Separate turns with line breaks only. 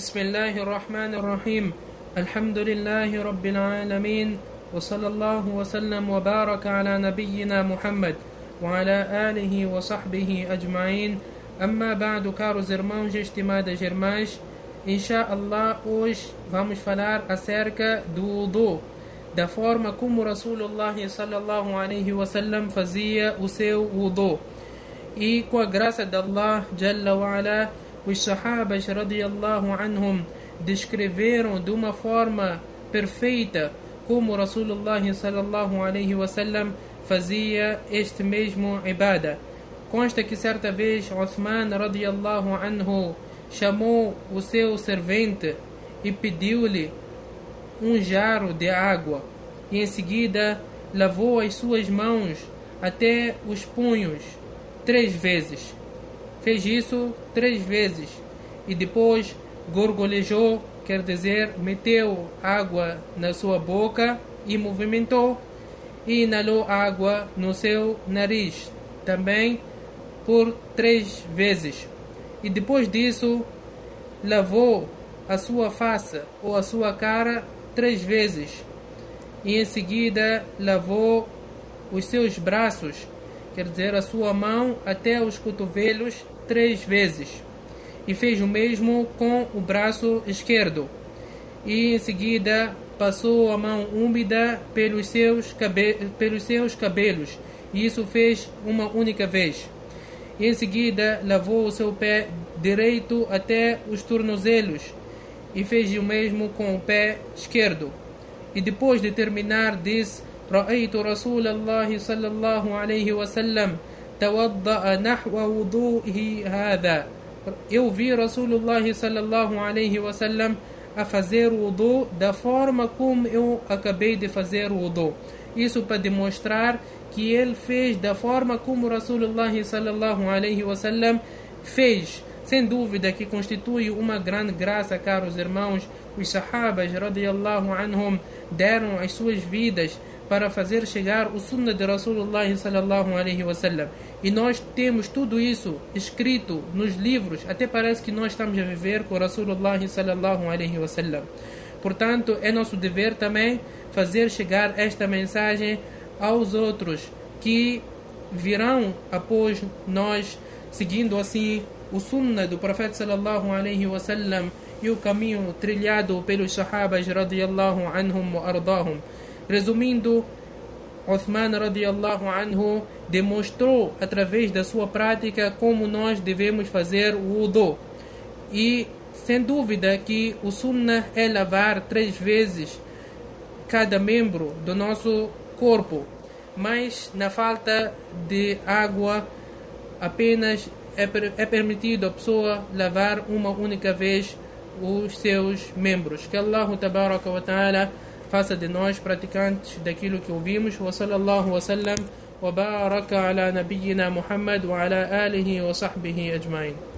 بسم الله الرحمن الرحيم الحمد لله رب العالمين وصلى الله وسلم وبارك على نبينا محمد وعلى آله وصحبه أجمعين أما بعد كارو زرمانج اجتماع جرمانج إن شاء الله أوش vamos falar acerca do do da forma رسول الله صلى الله عليه وسلم fazia o seu udo e الله a graça os sahabas radiyallahu anhum descreveram de uma forma perfeita como Rasulullah sallallahu alaihi wasallam fazia este mesmo ibada. Consta que certa vez Uthman radiyallahu anhu chamou o seu servente e pediu-lhe um jarro de água e em seguida lavou as suas mãos até os punhos três vezes. Fez isso três vezes e depois gorgolejou, quer dizer, meteu água na sua boca e movimentou e inalou água no seu nariz também por três vezes. E depois disso lavou a sua face ou a sua cara três vezes e em seguida lavou os seus braços quer dizer, a sua mão até os cotovelos três vezes. E fez o mesmo com o braço esquerdo. E em seguida passou a mão úmida pelos seus, cabe pelos seus cabelos. E isso fez uma única vez. E em seguida lavou o seu pé direito até os tornozelos. E fez o mesmo com o pé esquerdo. E depois de terminar, disse رأيت رسول الله صلى الله عليه وسلم توضأ نحو وضوئه هذا Eu vi Rasulullah sallallahu alaihi wasallam a fazer o wudu da forma como eu acabei de fazer o wudu. Isso para demonstrar que ele fez da forma como Rasulullah sallallahu alaihi wasallam fez. Sem dúvida que constitui uma grande graça, caros irmãos. Os sahabas, radiallahu anhum, deram as suas vidas para fazer chegar o sunnah de Rasulullah sallallahu alaihi wasallam. E nós temos tudo isso escrito nos livros, até parece que nós estamos a viver com Rasulullah sallallahu alaihi wasallam. Portanto, é nosso dever também fazer chegar esta mensagem aos outros que virão após nós, seguindo assim o sunnah do profeta sallallahu alaihi wasallam e o caminho trilhado pelos sahabas radiyallahu anhum wa ardahum. Resumindo, Uthman radiallahu anhu demonstrou através da sua prática como nós devemos fazer o wudu. E sem dúvida que o sunnah é lavar três vezes cada membro do nosso corpo, mas na falta de água apenas é, é permitido a pessoa lavar uma única vez os seus membros. Que Allah tabaraka wa ta'ala faça de nós praticantes daquilo que ouvimos. Wa sallallahu wa sallam wa baraka ala nabiyyina Muhammad wa ala alihi wa sahbihi ajma'in.